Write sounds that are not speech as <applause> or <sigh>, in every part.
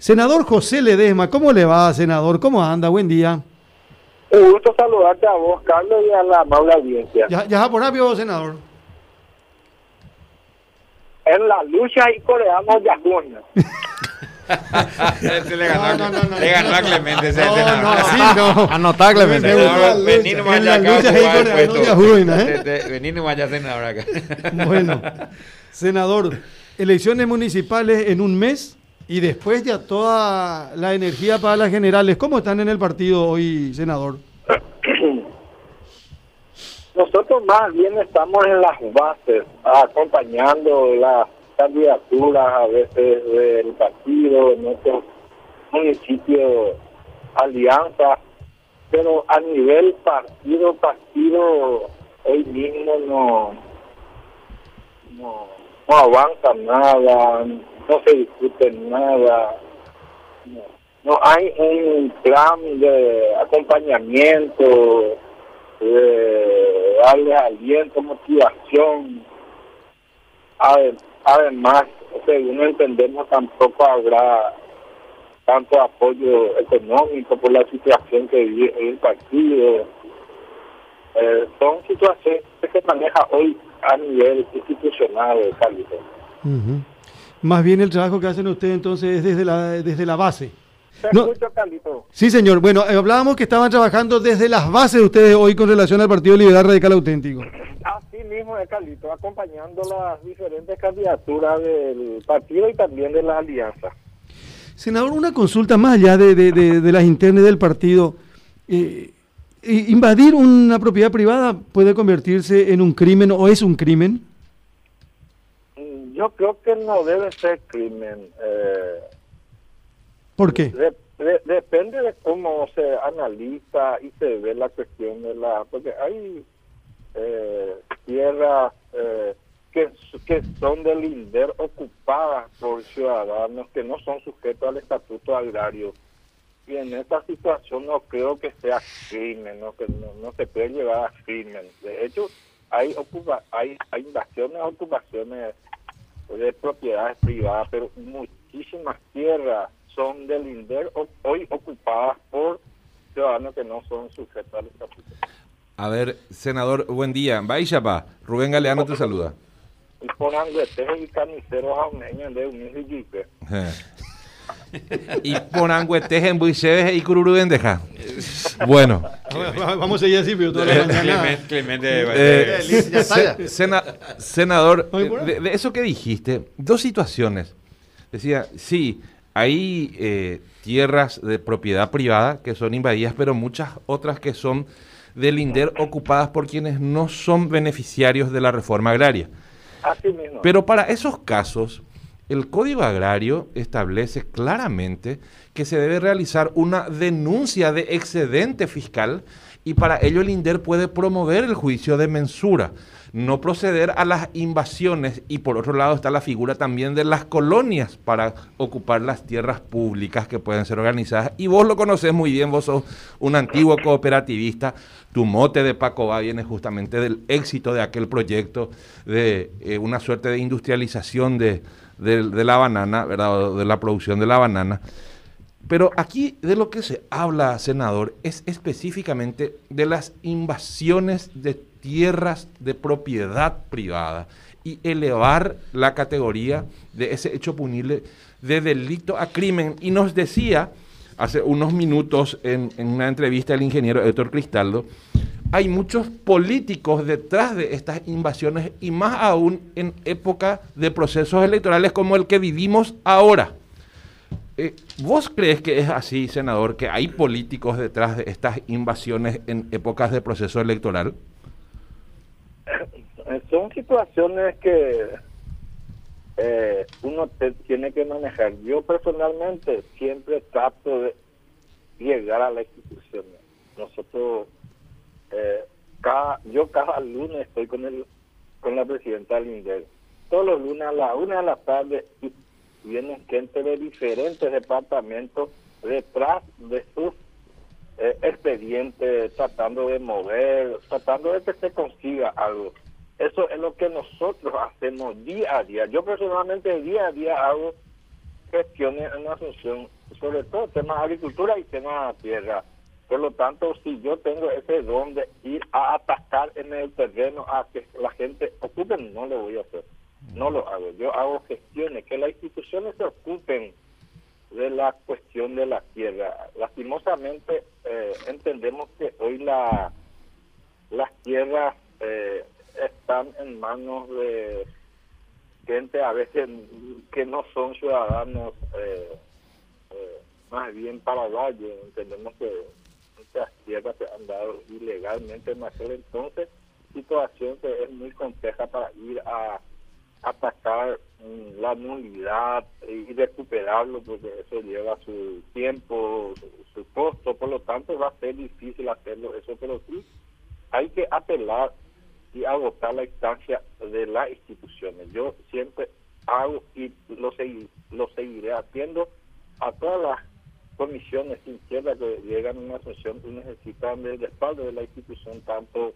Senador José Ledesma, ¿cómo le va, senador? ¿Cómo anda? Buen día. Un gusto saludarte a vos, Carlos, y a la amable audiencia. ¿Ya, ya por rápido, senador? En la lucha y Acuña. Ese le ganó, No, no, no, le ganó a Clemente. ese No, senador. no, así no. Anotá, Clemente. Vení nomás ya acá. Juina, ¿eh? Te- te- Vení nomás ya senador acá. Bueno, senador, elecciones municipales en un mes y después ya toda la energía para las generales. ¿Cómo están en el partido hoy, senador? <clears throat> Nosotros más bien estamos en las bases, acompañando las candidaturas a veces del partido, en otros municipios, alianzas, pero a nivel partido, partido, hoy mismo no, no, no avanza nada, no se discute nada, no, hay un plan de acompañamiento, de darle aliento, motivación. Ade- Además, según entendemos, tampoco habrá tanto apoyo económico por la situación que vive el partido. Eh, son situaciones que se maneja hoy a nivel institucional, Carlos. Ujú. Más bien el trabajo que hacen ustedes entonces es desde la, desde la base. Te No. escucho, Carlito. Sí, señor. Bueno, eh, hablábamos que estaban trabajando desde las bases ustedes hoy con relación al Partido Liberal Radical Auténtico. Así mismo es, Carlito, acompañando las diferentes candidaturas del partido y también de la alianza. Senador, una consulta más allá de, de- de- de las internas del partido. Eh, ¿Invadir una propiedad privada puede convertirse en un crimen o es un crimen? Yo creo que no debe ser crimen. Eh, ¿Por qué? de- de- depende de cómo se analiza y se ve la cuestión de la... Porque hay eh, tierras eh, que, que son del INDER ocupadas por ciudadanos que no son sujetos al estatuto agrario. Y en esta situación no creo que sea crimen, no, que no, no se puede llevar a crimen. De hecho, hay, ocupa, hay, hay invasiones, ocupaciones de propiedades privadas, pero muchísimas tierras son del INDER hoy ocupadas por ciudadanos que no son sujetos al estatuto. A ver, senador, buen día. Baixapa, Rubén Galeano te saluda. Y carniceros jauneños de un y Ponangueteje en Buiseves y Cururubendeja. Bueno, Vamos a seguir así, pero toda la mañana. Clemente, Clemente, eh, eh, se- sena- senador, de, de eso que dijiste, dos situaciones. Decía, sí, hay eh, tierras de propiedad privada que son invadidas, pero muchas otras que son del INDER ocupadas por quienes no son beneficiarios de la reforma agraria. Así mismo. Pero para esos casos, el Código Agrario establece claramente que se debe realizar una denuncia de excedente fiscal y para ello el INDER puede promover el juicio de mensura, no proceder a las invasiones y por otro lado está la figura también de las colonias para ocupar las tierras públicas que pueden ser organizadas. Y vos lo conocés muy bien, vos sos un antiguo cooperativista, tu mote de Paco va viene justamente del éxito de aquel proyecto de eh, una suerte de industrialización de, de- de la banana, ¿verdad? De la producción de la banana. Pero aquí de lo que se habla, senador, es específicamente de las invasiones de tierras de propiedad privada y elevar la categoría de ese hecho punible de delito a crimen. Y nos decía hace unos minutos en, en una entrevista el ingeniero Héctor Cristaldo, hay muchos políticos detrás de estas invasiones y más aún en época de procesos electorales como el que vivimos ahora. Eh, ¿Vos crees que es así, senador, que hay políticos detrás de estas invasiones en épocas de proceso electoral? Son situaciones que eh, uno te- tiene que manejar. Yo personalmente siempre trato de llegar a la institución. Nosotros, eh, cada, yo cada lunes estoy con el con la presidenta del INDER. Todos los lunes a la una de la tarde vienen gente de diferentes departamentos detrás de sus eh, expedientes, tratando de mover, tratando de que se consiga algo. Eso es lo que nosotros hacemos día a día. Yo personalmente día a día hago gestiones en Asunción, sobre todo temas de agricultura y temas de tierra. Por lo tanto, si yo tengo ese don de ir a atacar en el terreno a que la gente ocupe, no lo voy a hacer. No lo hago. Yo hago gestiones, que las instituciones se ocupen de la cuestión de la tierra. Lastimosamente, eh, entendemos que hoy la las tierras eh, están en manos de gente a veces que no son ciudadanos eh, eh, más bien paraguayos. Entendemos que muchas tierras se han dado ilegalmente en aquel entonces, situación que es muy compleja para ir a atacar mm, la nulidad y recuperarlo porque eso lleva su tiempo, su, costo, por lo tanto va a ser difícil hacerlo eso, pero sí hay que apelar y agotar la instancia de las instituciones. Yo siempre hago y lo, lo seguiré haciendo a todas las comisiones izquierdas que llegan a una y necesitan del respaldo de la institución, tanto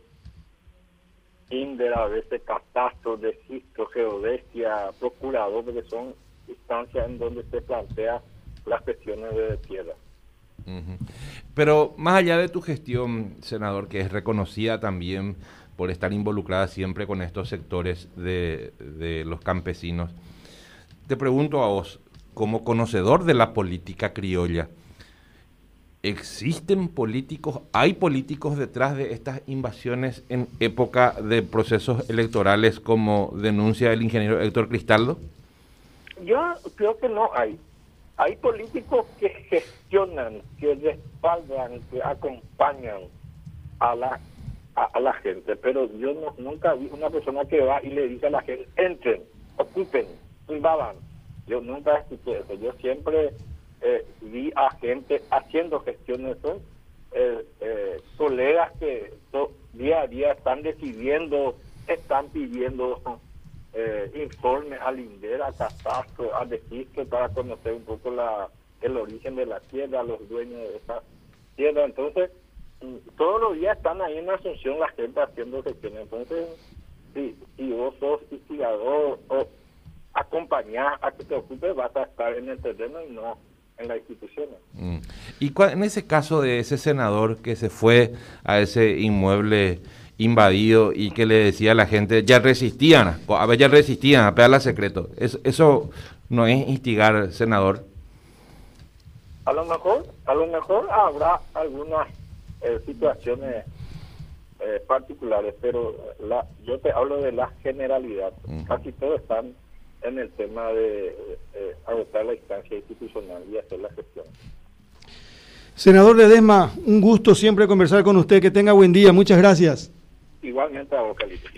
INDER, a veces catastro, registro, geodesia, procurador, porque son instancias en donde se plantea las cuestiones de tierra. Pero más allá de tu gestión, senador, que es reconocida también por estar involucrada siempre con estos sectores de, de los campesinos, te pregunto a vos, como conocedor de la política criolla, ¿existen políticos, hay políticos detrás de estas invasiones en época de procesos electorales como denuncia el ingeniero Héctor Cristaldo? Yo creo que no hay. Hay políticos que gestionan, que respaldan, que acompañan a la a, a la gente, pero yo no- nunca vi una persona que va y le dice a la gente, entren, ocupen, invadan. Yo nunca escuché eso. Yo siempre eh, vi a gente haciendo gestiones, eh, eh, colegas que día a día están decidiendo, están pidiendo eh, informes al INDER, a Catastro, al registro para conocer un poco la, el origen de la tierra, los dueños de esa tierra. Entonces, mm, todos los días están ahí en Asunción la gente haciendo gestiones. Entonces, si, si vos sos instigador o acompañar a que te ocupes, vas a estar en el terreno y no en las instituciones. Mm. Y cua- en ese caso de ese senador que se fue a ese inmueble invadido y que le decía a la gente, ya resistían, a ver, ya resistían a pegarle a secreto. Es- eso no es instigar, senador. A lo mejor, a lo mejor habrá algunas eh, situaciones eh, particulares, pero la, yo te hablo de la generalidad. Ujú. Casi todos están en el tema de eh, agotar la instancia institucional y hacer la gestión. Senador Ledesma, un gusto siempre conversar con usted. Que tenga buen día. Muchas gracias. Igualmente a Vocalito.